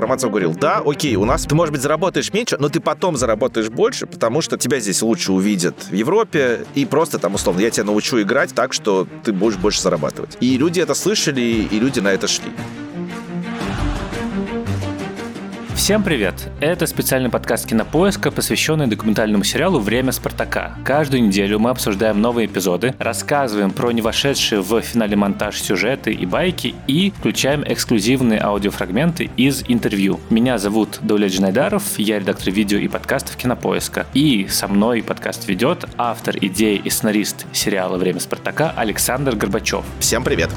Романцев говорил, да, окей, у нас ты, может быть, заработаешь меньше, но ты потом заработаешь больше, потому что тебя здесь лучше увидят в Европе, и просто там, условно, я тебя научу играть так, что ты будешь больше зарабатывать. И люди это слышали, и люди на это шли. Всем привет! Это специальный подкаст Кинопоиска, посвященный документальному сериалу «Время Спартака». Каждую неделю мы обсуждаем новые эпизоды, рассказываем про не вошедшие в финале монтаж сюжеты и байки и включаем эксклюзивные аудиофрагменты из интервью. Меня зовут Давлет Джинайдаров, я редактор видео и подкастов Кинопоиска. И со мной подкаст ведет автор идеи и сценарист сериала «Время Спартака» Александр Горбачев. Всем привет!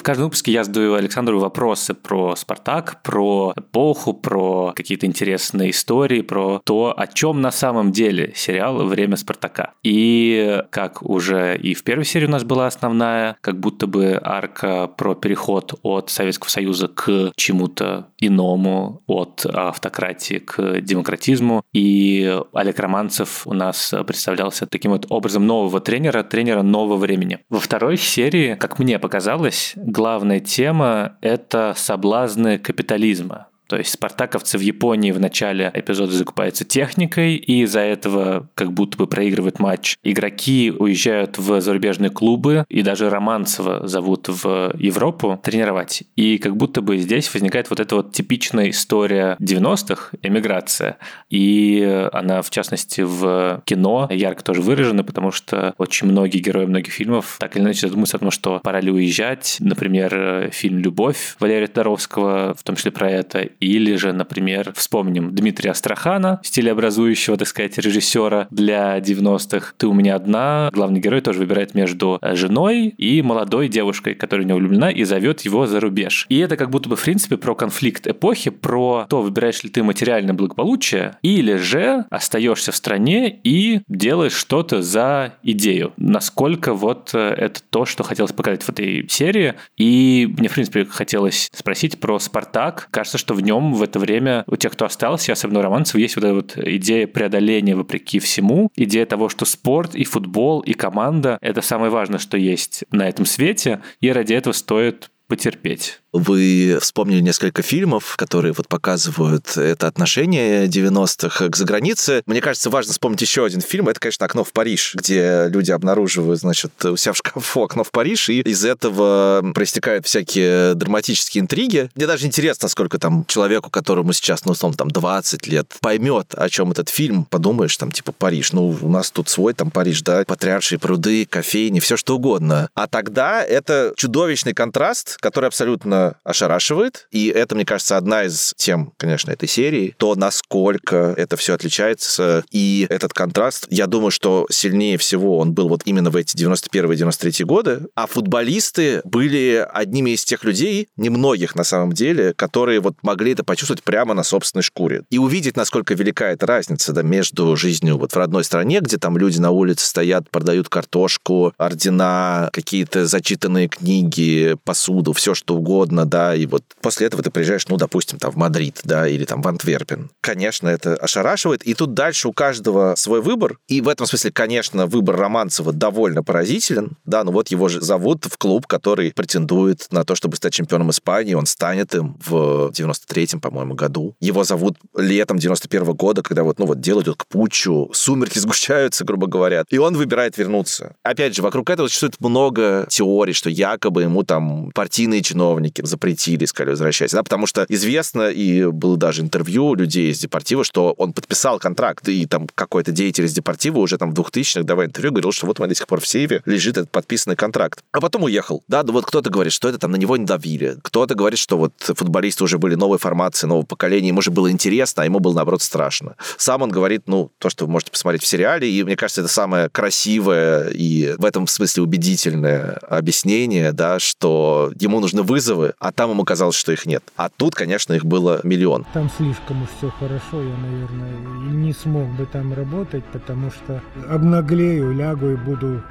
В каждом выпуске я задаю Александру вопросы про Спартак, про эпоху, про какие-то интересные истории, про то, о чем на самом деле сериал «Время Спартака». И как уже и в первой серии у нас была основная, как будто бы арка про переход от Советского Союза к чему-то иному, от автократии к демократизму. И Олег Романцев у нас представлялся таким вот образом нового тренера, тренера нового времени. Во второй серии, как мне показалось, главная тема – это соблазны капитализма. То есть спартаковцы в Японии в начале эпизода закупаются техникой, и из-за этого как будто бы проигрывают матч. Игроки уезжают в зарубежные клубы, и даже Романцева зовут в Европу тренировать. И как будто бы здесь возникает вот эта вот типичная история 90-х, эмиграция. И она, в частности, в кино ярко тоже выражена, потому что очень многие герои многих фильмов так или иначе задумываются о том, что пора ли уезжать. Например, фильм «Любовь» Валерия Таровского, в том числе про это, или же, например, вспомним Дмитрия Астрахана, стилеобразующего, так сказать, режиссера для 90-х. «Ты у меня одна». Главный герой тоже выбирает между э, женой и молодой девушкой, которая в него влюблена, и зовет его за рубеж. И это как будто бы, в принципе, про конфликт эпохи, про то, выбираешь ли ты материальное благополучие, или же остаешься в стране и делаешь что-то за идею. Насколько вот э, это то, что хотелось показать в этой серии. И мне, в принципе, хотелось спросить про «Спартак». Кажется, что в нем в это время у тех, кто остался, особенно у романцев, есть вот эта вот идея преодоления вопреки всему, идея того, что спорт и футбол и команда — это самое важное, что есть на этом свете, и ради этого стоит потерпеть. Вы вспомнили несколько фильмов, которые вот показывают это отношение 90-х к загранице. Мне кажется, важно вспомнить еще один фильм. Это, конечно, «Окно в Париж», где люди обнаруживают, значит, у себя в шкафу окно в Париж, и из этого проистекают всякие драматические интриги. Мне даже интересно, сколько там человеку, которому сейчас, ну, условно, там 20 лет, поймет, о чем этот фильм. Подумаешь, там, типа, Париж. Ну, у нас тут свой там Париж, да, патриаршие пруды, кофейни, все что угодно. А тогда это чудовищный контраст, который абсолютно ошарашивает. И это, мне кажется, одна из тем, конечно, этой серии. То, насколько это все отличается. И этот контраст, я думаю, что сильнее всего он был вот именно в эти 91-93 годы. А футболисты были одними из тех людей, немногих на самом деле, которые вот могли это почувствовать прямо на собственной шкуре. И увидеть, насколько велика эта разница да, между жизнью вот в родной стране, где там люди на улице стоят, продают картошку, ордена, какие-то зачитанные книги, посуду, все что угодно, угодно, да, и вот после этого ты приезжаешь, ну, допустим, там в Мадрид, да, или там в Антверпен. Конечно, это ошарашивает, и тут дальше у каждого свой выбор, и в этом смысле, конечно, выбор Романцева довольно поразителен, да, ну вот его же зовут в клуб, который претендует на то, чтобы стать чемпионом Испании, он станет им в 93-м, по-моему, году. Его зовут летом 91 -го года, когда вот, ну вот, дело идет к путчу, сумерки сгущаются, грубо говоря, и он выбирает вернуться. Опять же, вокруг этого существует много теорий, что якобы ему там партийные чиновники запретили, сказали, возвращайся. Да, потому что известно, и было даже интервью людей из Депортива, что он подписал контракт, и там какой-то деятель из Депортива уже там в 2000-х давая интервью, говорил, что вот у меня до сих пор в сейве лежит этот подписанный контракт. А потом уехал. Да, вот кто-то говорит, что это там на него не давили. Кто-то говорит, что вот футболисты уже были новой формации, нового поколения, ему же было интересно, а ему было, наоборот, страшно. Сам он говорит, ну, то, что вы можете посмотреть в сериале, и мне кажется, это самое красивое и в этом смысле убедительное объяснение, да, что ему нужны вызовы, а там ему казалось, что их нет. А тут, конечно, их было миллион. Там слишком уж все хорошо, я, наверное, не смог бы там работать, потому что обнаглею, лягу и буду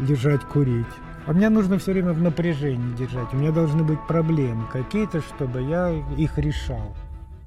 лежать курить. А мне нужно все время в напряжении держать. У меня должны быть проблемы какие-то, чтобы я их решал.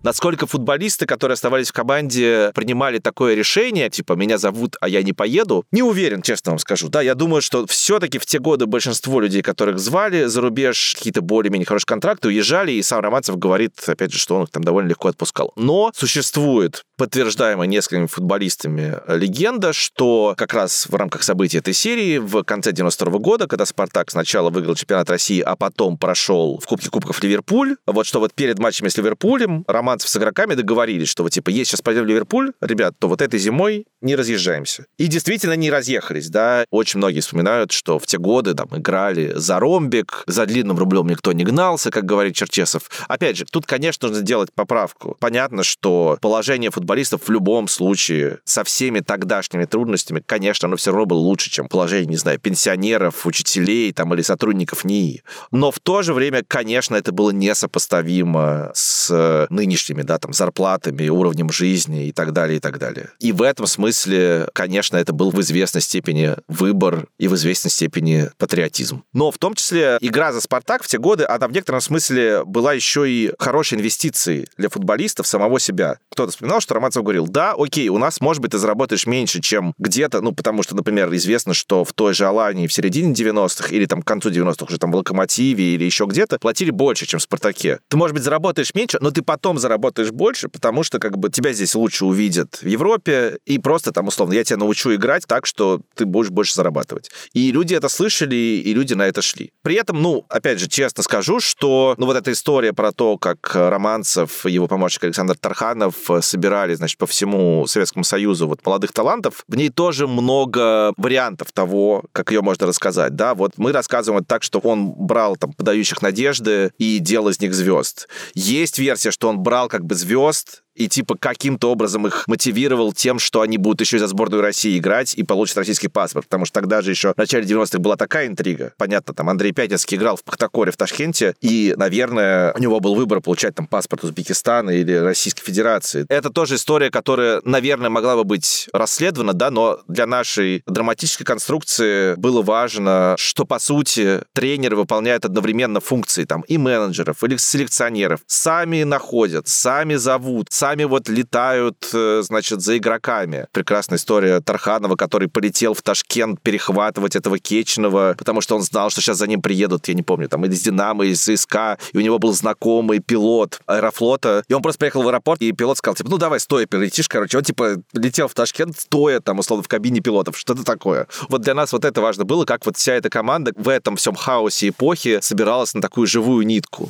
Насколько футболисты, которые оставались в команде, принимали такое решение, типа, меня зовут, а я не поеду, не уверен, честно вам скажу. Да, я думаю, что все-таки в те годы большинство людей, которых звали за рубеж, какие-то более-менее хорошие контракты, уезжали, и сам Романцев говорит, опять же, что он их там довольно легко отпускал. Но существует подтверждаемая несколькими футболистами легенда, что как раз в рамках событий этой серии в конце 92 года, когда «Спартак» сначала выиграл чемпионат России, а потом прошел в Кубке Кубков Ливерпуль, вот что вот перед матчами с Ливерпулем Романцев с игроками договорились, что вот типа, если сейчас пойдем в Ливерпуль, ребят, то вот этой зимой не разъезжаемся. И действительно не разъехались, да. Очень многие вспоминают, что в те годы там играли за ромбик, за длинным рублем никто не гнался, как говорит Черчесов. Опять же, тут, конечно, нужно сделать поправку. Понятно, что положение футболистов в любом случае со всеми тогдашними трудностями, конечно, оно все равно было лучше, чем положение, не знаю, пенсионеров, учителей там или сотрудников НИИ. Но в то же время, конечно, это было несопоставимо с нынешними, да, там, зарплатами, уровнем жизни и так далее, и так далее. И в этом смысле конечно, это был в известной степени выбор и в известной степени патриотизм. Но в том числе игра за «Спартак» в те годы, она в некотором смысле была еще и хорошей инвестицией для футболистов самого себя. Кто-то вспоминал, что Романцев говорил, да, окей, у нас, может быть, ты заработаешь меньше, чем где-то, ну, потому что, например, известно, что в той же Алании в середине 90-х или там к концу 90-х уже там в Локомотиве или еще где-то платили больше, чем в «Спартаке». Ты, может быть, заработаешь меньше, но ты потом заработаешь больше, потому что как бы тебя здесь лучше увидят в Европе и просто там, условно, я тебя научу играть так, что ты будешь больше зарабатывать. И люди это слышали, и люди на это шли. При этом, ну, опять же, честно скажу, что, ну, вот эта история про то, как Романцев и его помощник Александр Тарханов собирали, значит, по всему Советскому Союзу вот молодых талантов, в ней тоже много вариантов того, как ее можно рассказать, да, вот мы рассказываем это так, что он брал там подающих надежды и делал из них звезд. Есть версия, что он брал как бы звезд и типа каким-то образом их мотивировал тем, что они будут еще и за сборную России играть и получат российский паспорт, потому что тогда же еще в начале 90-х была такая интрига. Понятно, там Андрей Пятницкий играл в Пахтакоре в Ташкенте, и, наверное, у него был выбор получать там паспорт Узбекистана или Российской Федерации. Это тоже история, которая, наверное, могла бы быть расследована, да, но для нашей драматической конструкции было важно, что, по сути, тренеры выполняют одновременно функции там и менеджеров, или селекционеров. Сами находят, сами зовут, сами сами вот летают, э, значит, за игроками. Прекрасная история Тарханова, который полетел в Ташкент перехватывать этого Кечного, потому что он знал, что сейчас за ним приедут, я не помню, там, из Динамо, из ЦСКА, и у него был знакомый пилот Аэрофлота, и он просто приехал в аэропорт, и пилот сказал, типа, ну, давай, стоя перелетишь, короче. Он, типа, летел в Ташкент, стоя там, условно, в кабине пилотов, что-то такое. Вот для нас вот это важно было, как вот вся эта команда в этом всем хаосе эпохи собиралась на такую живую нитку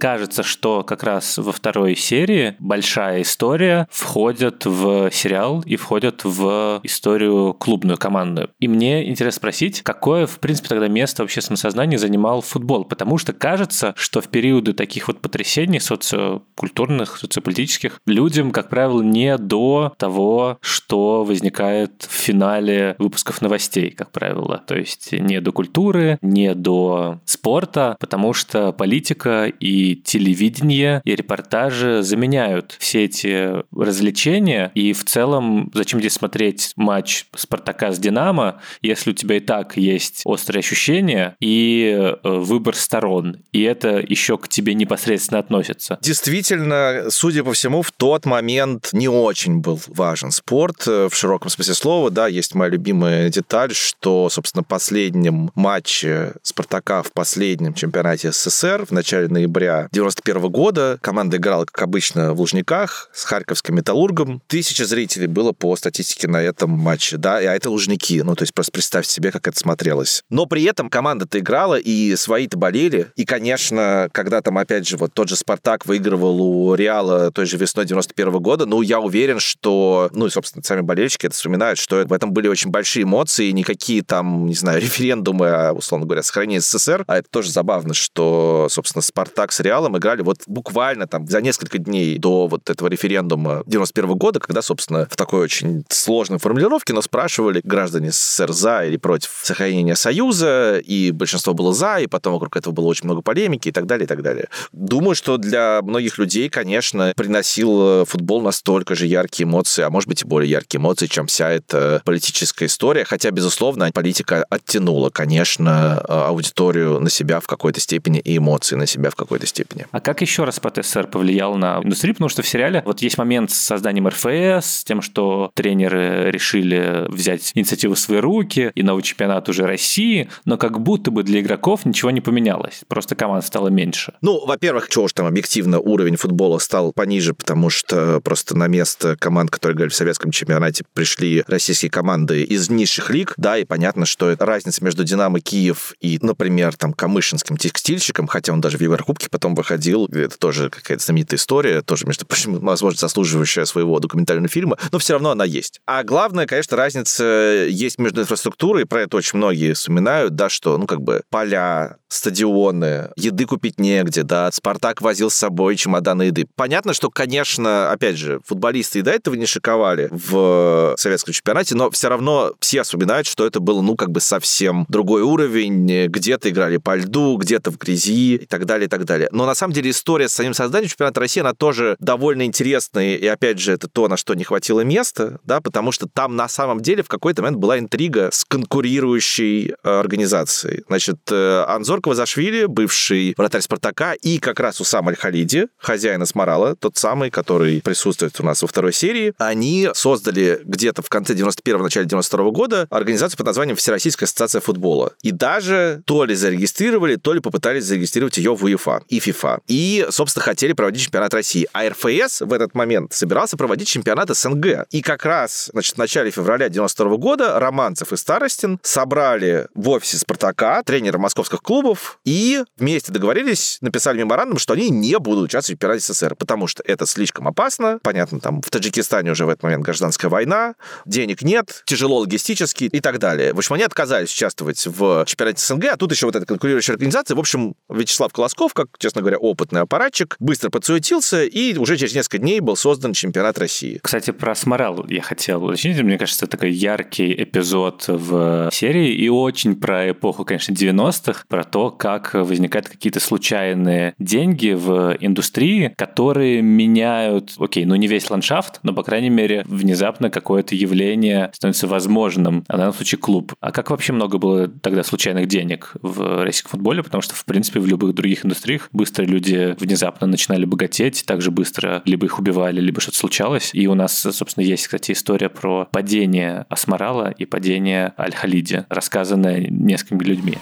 кажется, что как раз во второй серии большая история входит в сериал и входит в историю клубную, командную. И мне интересно спросить, какое, в принципе, тогда место в общественном сознании занимал футбол? Потому что кажется, что в периоды таких вот потрясений социокультурных, социополитических, людям, как правило, не до того, что возникает в финале выпусков новостей, как правило. То есть не до культуры, не до спорта, потому что политика и телевидение, и репортажи заменяют все эти развлечения. И в целом, зачем здесь смотреть матч Спартака с Динамо, если у тебя и так есть острые ощущения и э, выбор сторон, и это еще к тебе непосредственно относится. Действительно, судя по всему, в тот момент не очень был важен спорт э, в широком смысле слова. Да, есть моя любимая деталь, что, собственно, последнем матче Спартака в последнем чемпионате СССР в начале ноября 91 года. Команда играла, как обычно, в Лужниках с Харьковским металлургом. Тысяча зрителей было по статистике на этом матче, да, а это Лужники. Ну, то есть просто представьте себе, как это смотрелось. Но при этом команда-то играла, и свои-то болели. И, конечно, когда там, опять же, вот тот же «Спартак» выигрывал у Реала той же весной 91 года, ну, я уверен, что, ну, и, собственно, сами болельщики это вспоминают, что в этом были очень большие эмоции, никакие там, не знаю, референдумы, а, условно говоря, сохранение СССР. А это тоже забавно, что, собственно, «Спартак» с Реалом Реалом играли вот буквально там за несколько дней до вот этого референдума 91 года, когда, собственно, в такой очень сложной формулировке нас спрашивали граждане СССР за или против сохранения Союза, и большинство было за, и потом вокруг этого было очень много полемики и так далее, и так далее. Думаю, что для многих людей, конечно, приносил футбол настолько же яркие эмоции, а может быть и более яркие эмоции, чем вся эта политическая история, хотя, безусловно, политика оттянула, конечно, аудиторию на себя в какой-то степени и эмоции на себя в какой-то степени степени. А как еще распад СССР повлиял на индустрию? Потому что в сериале вот есть момент с созданием РФС, с тем, что тренеры решили взять инициативу в свои руки, и новый чемпионат уже России, но как будто бы для игроков ничего не поменялось. Просто команд стало меньше. Ну, во-первых, чего уж там объективно уровень футбола стал пониже, потому что просто на место команд, которые играли в советском чемпионате, пришли российские команды из низших лиг, да, и понятно, что разница между «Динамо» Киев и, например, там, Камышинским текстильщиком, хотя он даже в Еврокубке потом выходил, это тоже какая-то знаменитая история, тоже, между прочим, возможно, заслуживающая своего документального фильма, но все равно она есть. А главное, конечно, разница есть между инфраструктурой, про это очень многие вспоминают, да, что, ну, как бы поля, стадионы, еды купить негде, да, Спартак возил с собой чемоданы еды. Понятно, что, конечно, опять же, футболисты и до этого не шиковали в советском чемпионате, но все равно все вспоминают, что это был, ну, как бы совсем другой уровень, где-то играли по льду, где-то в грязи и так далее, и так далее. Но на самом деле история с самим созданием чемпионата России, она тоже довольно интересная, и опять же, это то, на что не хватило места, да, потому что там на самом деле в какой-то момент была интрига с конкурирующей э, организацией. Значит, э, Анзор Квазашвили, бывший вратарь Спартака, и как раз Усам Аль-Халиди, хозяин Асмарала, тот самый, который присутствует у нас во второй серии, они создали где-то в конце 91-го, начале 92 года организацию под названием Всероссийская ассоциация футбола. И даже то ли зарегистрировали, то ли попытались зарегистрировать ее в УЕФА и ФИФА. И, собственно, хотели проводить чемпионат России. А РФС в этот момент собирался проводить чемпионат СНГ. И как раз, значит, в начале февраля 92 года Романцев и Старостин собрали в офисе Спартака тренера московских клубов и вместе договорились, написали меморандум, что они не будут участвовать в чемпионате СССР, потому что это слишком опасно. Понятно, там в Таджикистане уже в этот момент гражданская война, денег нет, тяжело логистически и так далее. В общем, они отказались участвовать в чемпионате СНГ, а тут еще вот эта конкурирующая организация. В общем, Вячеслав Колосков, как, честно говоря, опытный аппаратчик, быстро подсуетился, и уже через несколько дней был создан чемпионат России. Кстати, про Сморал я хотел уточнить. Мне кажется, это такой яркий эпизод в серии и очень про эпоху, конечно, 90-х, про то, как возникают какие-то случайные деньги в индустрии, которые меняют, окей, ну не весь ландшафт, но, по крайней мере, внезапно какое-то явление становится возможным, а в данном случае клуб. А как вообще много было тогда случайных денег в российском футболе? Потому что, в принципе, в любых других индустриях быстро люди внезапно начинали богатеть, также быстро либо их убивали, либо что-то случалось. И у нас, собственно, есть, кстати, история про падение Асмарала и падение Аль-Халиди, рассказанная несколькими людьми.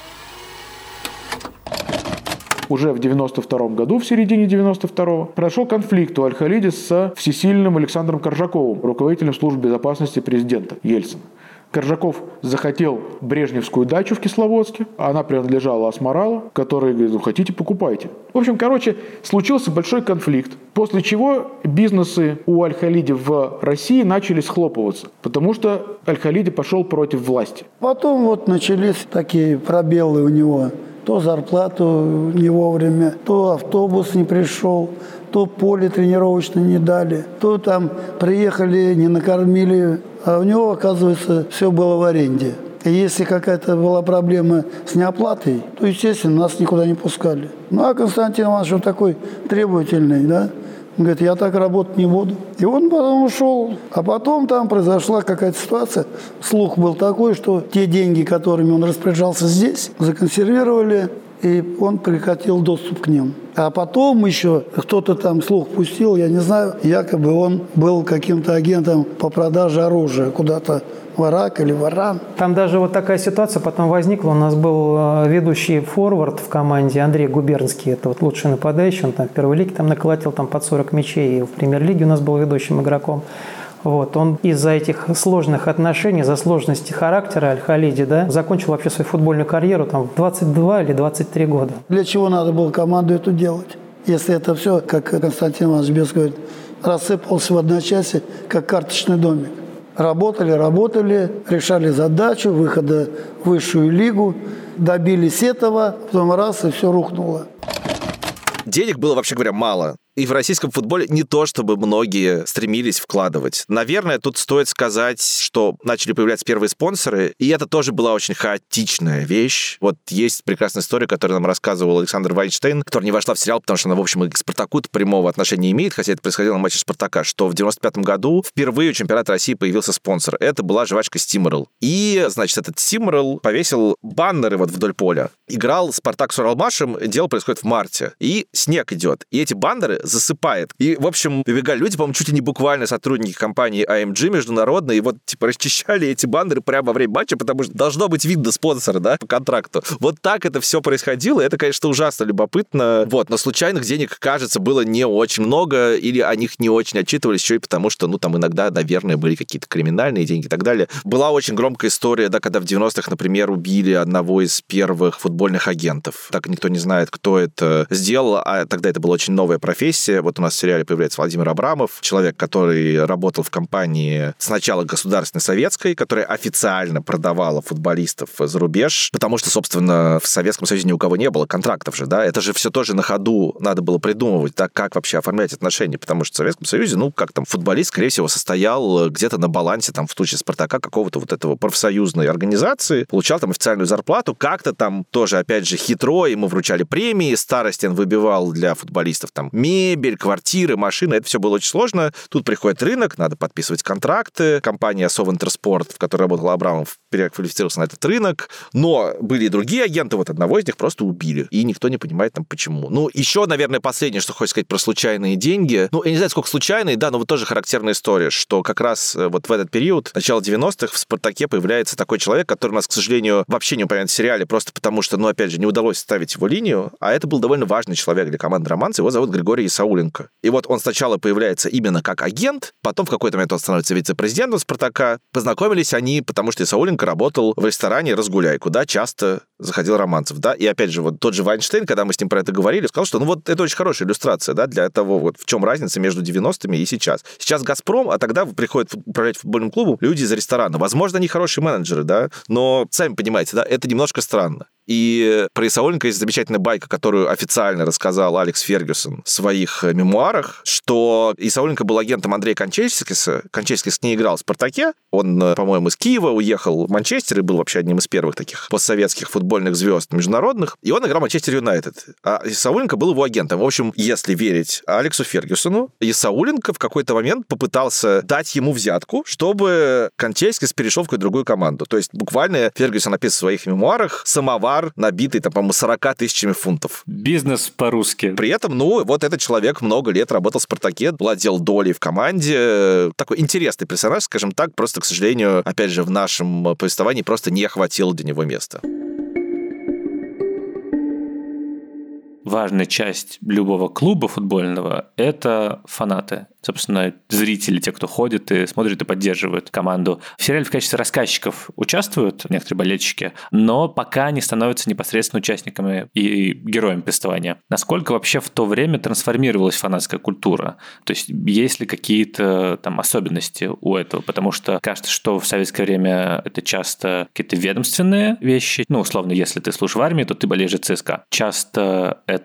Уже в 92 году, в середине 92-го, прошел конфликт у Аль-Халиди с всесильным Александром Коржаковым, руководителем службы безопасности президента Ельцина. Коржаков захотел Брежневскую дачу в Кисловодске. Она принадлежала Асмаралу, который говорит, ну хотите, покупайте. В общем, короче, случился большой конфликт, после чего бизнесы у Аль-Халиди в России начали схлопываться, потому что Аль-Халиди пошел против власти. Потом вот начались такие пробелы у него. То зарплату не вовремя, то автобус не пришел, то поле тренировочное не дали, то там приехали, не накормили, а у него, оказывается, все было в аренде. И если какая-то была проблема с неоплатой, то, естественно, нас никуда не пускали. Ну, а Константин Иванович, он такой требовательный, да, говорит, я так работать не буду. И он потом ушел. А потом там произошла какая-то ситуация. Слух был такой, что те деньги, которыми он распоряжался здесь, законсервировали, и он прекратил доступ к ним. А потом еще кто-то там слух пустил, я не знаю, якобы он был каким-то агентом по продаже оружия куда-то Варак или Варан. Там даже вот такая ситуация потом возникла. У нас был э, ведущий форвард в команде Андрей Губернский. Это вот лучший нападающий. Он там в первой лиге там наколотил там под 40 мячей. И в премьер-лиге у нас был ведущим игроком. Вот, он из-за этих сложных отношений, за сложности характера Аль-Халиди, да, закончил вообще свою футбольную карьеру там в 22 или 23 года. Для чего надо было команду эту делать? Если это все, как Константин Иванович Бес говорит, рассыпался в одночасье, как карточный домик. Работали, работали, решали задачу выхода в высшую лигу, добились этого, потом раз, и все рухнуло. Денег было, вообще говоря, мало и в российском футболе не то, чтобы многие стремились вкладывать. Наверное, тут стоит сказать, что начали появляться первые спонсоры, и это тоже была очень хаотичная вещь. Вот есть прекрасная история, которую нам рассказывал Александр Вайнштейн, которая не вошла в сериал, потому что она, в общем, и к Спартаку прямого отношения имеет, хотя это происходило на матче Спартака, что в 95 году впервые у чемпионата России появился спонсор. Это была жвачка Стимерл. И, значит, этот Стимерл повесил баннеры вот вдоль поля. Играл Спартак с Уралмашем, дело происходит в марте. И снег идет. И эти баннеры засыпает. И, в общем, прибегали люди, по-моему, чуть ли не буквально сотрудники компании AMG международной, и вот, типа, расчищали эти баннеры прямо во время матча, потому что должно быть видно спонсора, да, по контракту. Вот так это все происходило, это, конечно, ужасно любопытно. Вот, но случайных денег, кажется, было не очень много, или о них не очень отчитывались, еще и потому, что, ну, там иногда, наверное, были какие-то криминальные деньги и так далее. Была очень громкая история, да, когда в 90-х, например, убили одного из первых футбольных агентов. Так никто не знает, кто это сделал, а тогда это была очень новая профессия. Вот у нас в сериале появляется Владимир Абрамов, человек, который работал в компании сначала государственной советской, которая официально продавала футболистов за рубеж, потому что, собственно, в Советском Союзе ни у кого не было контрактов же, да, это же все тоже на ходу надо было придумывать, да, как вообще оформлять отношения, потому что в Советском Союзе, ну, как там, футболист, скорее всего, состоял где-то на балансе, там, в случае Спартака, какого-то вот этого профсоюзной организации, получал там официальную зарплату, как-то там тоже, опять же, хитро ему вручали премии, Старостин выбивал для футболистов там мебель, квартиры, машины, это все было очень сложно. Тут приходит рынок, надо подписывать контракты. Компания Совинтерспорт, в которой работал Абрамов, переквалифицировался на этот рынок. Но были и другие агенты, вот одного из них просто убили. И никто не понимает там почему. Ну, еще, наверное, последнее, что хочется сказать про случайные деньги. Ну, я не знаю, сколько случайные, да, но вот тоже характерная история, что как раз э, вот в этот период, начало 90-х, в «Спартаке» появляется такой человек, который у нас, к сожалению, вообще не упомянут в сериале, просто потому что, ну, опять же, не удалось ставить его линию, а это был довольно важный человек для команды «Романс», его зовут Григорий Исауленко. И вот он сначала появляется именно как агент, потом в какой-то момент он становится вице-президентом «Спартака». Познакомились они, потому что Исауленко работал в ресторане «Разгуляй», куда часто заходил Романцев, да, и опять же, вот тот же Вайнштейн, когда мы с ним про это говорили, сказал, что, ну, вот это очень хорошая иллюстрация, да, для того, вот в чем разница между 90-ми и сейчас. Сейчас «Газпром», а тогда приходят управлять футбольным клубом люди из ресторана. Возможно, они хорошие менеджеры, да, но, сами понимаете, да, это немножко странно. И про Исауленко есть замечательная байка, которую официально рассказал Алекс Фергюсон в своих э, мемуарах, что Исауленко был агентом Андрея Кончельскиса. Кончельскис не играл в «Спартаке». Он, э, по-моему, из Киева уехал в Манчестер и был вообще одним из первых таких постсоветских футбольных звезд международных. И он играл в Манчестер Юнайтед. А Исауленко был его агентом. В общем, если верить Алексу Фергюсону, Исауленко в какой-то момент попытался дать ему взятку, чтобы Кончельскис перешел в какую-то другую команду. То есть буквально Фергюсон написал в своих мемуарах самовар бар, набитый, там, по-моему, 40 тысячами фунтов. Бизнес по-русски. При этом, ну, вот этот человек много лет работал в «Спартаке», владел долей в команде. Такой интересный персонаж, скажем так, просто, к сожалению, опять же, в нашем повествовании просто не хватило для него места. Важная часть любого клуба футбольного – это фанаты собственно, зрители, те, кто ходит и смотрит и поддерживают команду. В сериале в качестве рассказчиков участвуют некоторые болельщики, но пока не становятся непосредственно участниками и героями повествования. Насколько вообще в то время трансформировалась фанатская культура? То есть есть ли какие-то там особенности у этого? Потому что кажется, что в советское время это часто какие-то ведомственные вещи. Ну, условно, если ты служишь в армии, то ты болеешь за ЦСКА. Часто это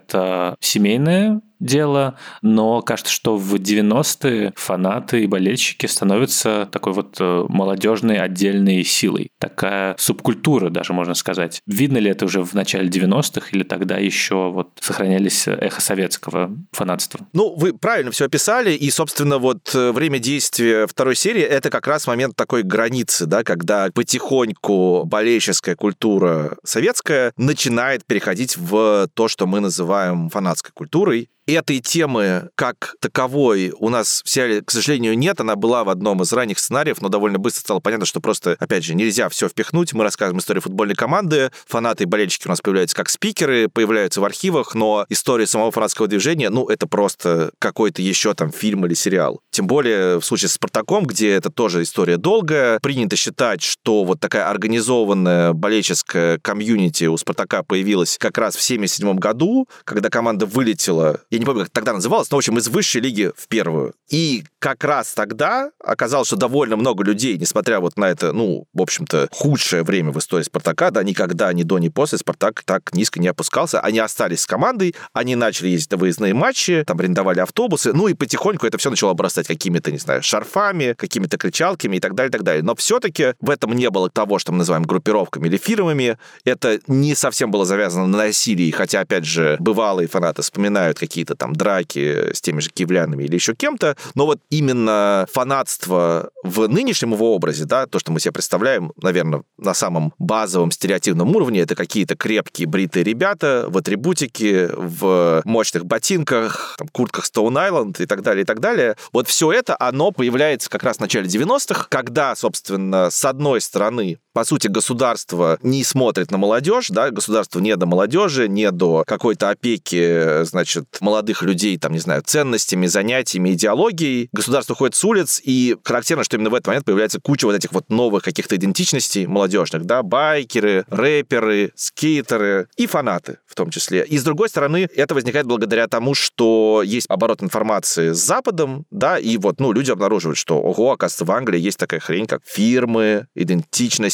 семейное дело, но кажется, что в 90-е фанаты и болельщики становятся такой вот э, молодежной отдельной силой. Такая субкультура даже, можно сказать. Видно ли это уже в начале 90-х или тогда еще вот сохранялись эхо советского фанатства? Ну, вы правильно все описали, и, собственно, вот э, время действия второй серии — это как раз момент такой границы, да, когда потихоньку болельческая культура советская начинает переходить в то, что мы называем фанатской культурой, этой темы как таковой у нас в сериале, к сожалению, нет. Она была в одном из ранних сценариев, но довольно быстро стало понятно, что просто, опять же, нельзя все впихнуть. Мы рассказываем историю футбольной команды, фанаты и болельщики у нас появляются как спикеры, появляются в архивах, но история самого фанатского движения, ну, это просто какой-то еще там фильм или сериал. Тем более в случае с «Спартаком», где это тоже история долгая, принято считать, что вот такая организованная болельческая комьюнити у «Спартака» появилась как раз в 77 году, когда команда вылетела, я не помню, как тогда называлась, но, в общем, из высшей лиги в первую. И как раз тогда оказалось, что довольно много людей, несмотря вот на это, ну, в общем-то, худшее время в истории «Спартака», да, никогда ни до, ни после «Спартак» так низко не опускался. Они остались с командой, они начали ездить на выездные матчи, там арендовали автобусы, ну и потихоньку это все начало обрастать какими-то, не знаю, шарфами, какими-то кричалками и так далее, и так далее. Но все-таки в этом не было того, что мы называем группировками или фирмами. Это не совсем было завязано на насилии, хотя, опять же, бывалые фанаты вспоминают какие-то там драки с теми же киевлянами или еще кем-то, но вот именно фанатство в нынешнем его образе, да, то, что мы себе представляем, наверное, на самом базовом стереотипном уровне, это какие-то крепкие бритые ребята в атрибутике, в мощных ботинках, там, куртках Stone Island и так далее, и так далее. Вот все это, оно появляется как раз в начале 90-х, когда, собственно, с одной стороны, по сути, государство не смотрит на молодежь, да, государство не до молодежи, не до какой-то опеки, значит, молодых людей, там, не знаю, ценностями, занятиями, идеологией. Государство ходит с улиц, и характерно, что именно в этот момент появляется куча вот этих вот новых каких-то идентичностей молодежных, да, байкеры, рэперы, скейтеры и фанаты в том числе. И с другой стороны, это возникает благодаря тому, что есть оборот информации с Западом, да, и вот, ну, люди обнаруживают, что, ого, оказывается, в Англии есть такая хрень, как фирмы,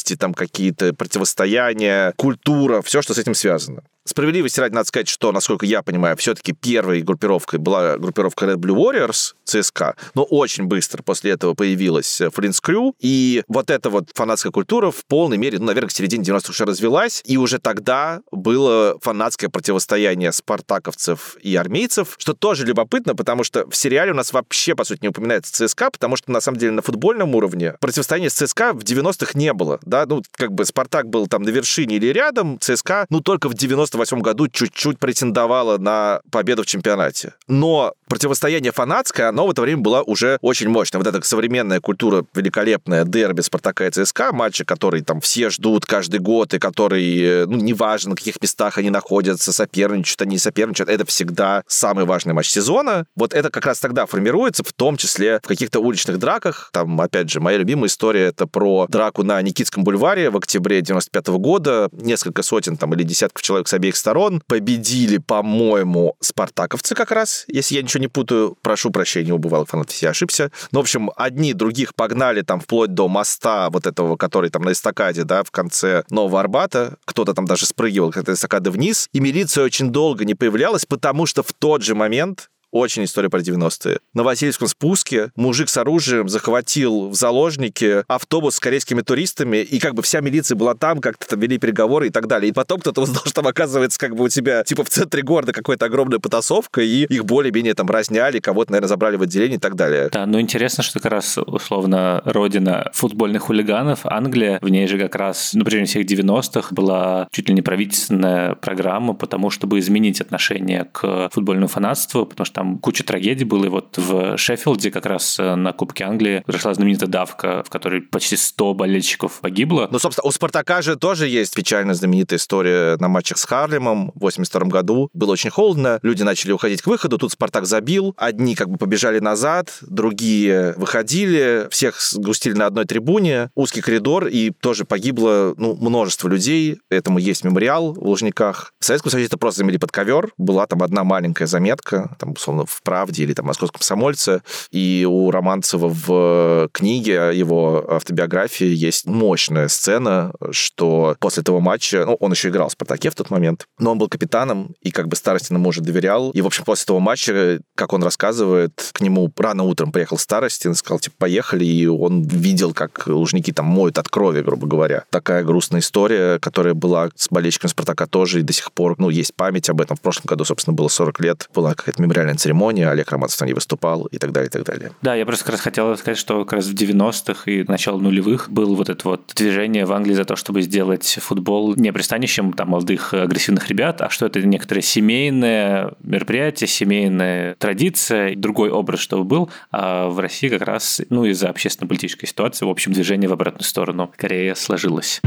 идентичности, там какие-то противостояния, культура, все, что с этим связано. Справедливости ради надо сказать, что, насколько я понимаю, все-таки первой группировкой была группировка Red Blue Warriors, ЦСКА, но очень быстро после этого появилась Флинс Крю, и вот эта вот фанатская культура в полной мере, ну, наверное, к середине 90-х уже развелась, и уже тогда было фанатское противостояние спартаковцев и армейцев, что тоже любопытно, потому что в сериале у нас вообще, по сути, не упоминается ЦСКА, потому что, на самом деле, на футбольном уровне противостояния с ЦСКА в 90-х не было, да, ну, как бы Спартак был там на вершине или рядом, ЦСКА, ну, только в 90 98 году чуть-чуть претендовала на победу в чемпионате. Но противостояние фанатское, оно в это время было уже очень мощное. Вот эта современная культура великолепная дерби Спартака и ЦСКА, матчи, которые там все ждут каждый год, и которые, ну, неважно, на каких местах они находятся, соперничают, они не соперничают, это всегда самый важный матч сезона. Вот это как раз тогда формируется, в том числе в каких-то уличных драках. Там, опять же, моя любимая история — это про драку на Никитском бульваре в октябре 95 года. Несколько сотен там или десятков человек с обеих сторон. Победили, по-моему, спартаковцы как раз, если я ничего не путаю. Прошу прощения у бывалых фанатов, я ошибся. Но, в общем, одни других погнали там вплоть до моста вот этого, который там на эстакаде, да, в конце Нового Арбата. Кто-то там даже спрыгивал с этой эстакады вниз. И милиция очень долго не появлялась, потому что в тот же момент очень история про 90-е. На Васильевском спуске мужик с оружием захватил в заложники автобус с корейскими туристами, и как бы вся милиция была там, как-то там вели переговоры и так далее. И потом кто-то узнал, что там оказывается как бы у тебя типа в центре города какая-то огромная потасовка, и их более-менее там разняли, кого-то, наверное, забрали в отделение и так далее. Да, ну интересно, что как раз условно родина футбольных хулиганов, Англия, в ней же как раз на протяжении всех 90-х была чуть ли не правительственная программа по тому, чтобы изменить отношение к футбольному фанатству, потому что там куча трагедий было. И вот в Шеффилде как раз э, на Кубке Англии произошла знаменитая давка, в которой почти 100 болельщиков погибло. Ну, собственно, у Спартака же тоже есть печально знаменитая история на матчах с Харлемом в 82 году. Было очень холодно, люди начали уходить к выходу, тут Спартак забил, одни как бы побежали назад, другие выходили, всех сгустили на одной трибуне, узкий коридор, и тоже погибло ну, множество людей. Этому есть мемориал в Лужниках. В Советском Союзе это просто замели под ковер. Была там одна маленькая заметка, там, условно, в «Правде» или там «Московском комсомольце». И у Романцева в книге его автобиографии есть мощная сцена, что после этого матча, ну, он еще играл в «Спартаке» в тот момент, но он был капитаном и как бы Старостину уже доверял. И, в общем, после того матча, как он рассказывает, к нему рано утром приехал Старостин, сказал, типа, поехали, и он видел, как лужники там моют от крови, грубо говоря. Такая грустная история, которая была с болельщиком Спартака тоже, и до сих пор, ну, есть память об этом. В прошлом году, собственно, было 40 лет, была какая-то мемориальная церемония, Олег Романцев не выступал и так далее, и так далее. Да, я просто как раз хотел сказать, что как раз в 90-х и начало нулевых был вот это вот движение в Англии за то, чтобы сделать футбол не пристанищем там молодых агрессивных ребят, а что это некоторое семейное мероприятие, семейная традиция, другой образ, чтобы был. А в России как раз, ну, из-за общественно-политической ситуации, в общем, движение в обратную сторону Корея сложилось.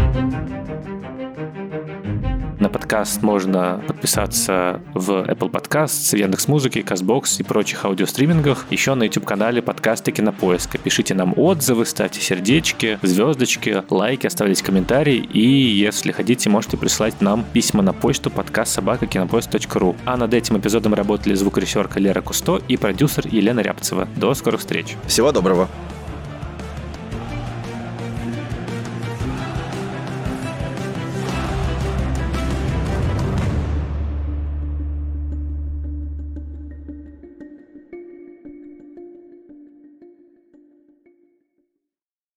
Подкаст можно подписаться в Apple Podcasts, Яндекс.Музыке, Казбокс и прочих аудиостримингах. Еще на YouTube-канале подкасты Кинопоиска. Пишите нам отзывы, ставьте сердечки, звездочки, лайки, оставляйте комментарии. И если хотите, можете присылать нам письма на почту подкаст собака кинопоиск.ру. А над этим эпизодом работали звукорежиссерка Лера Кусто и продюсер Елена Рябцева. До скорых встреч. Всего доброго.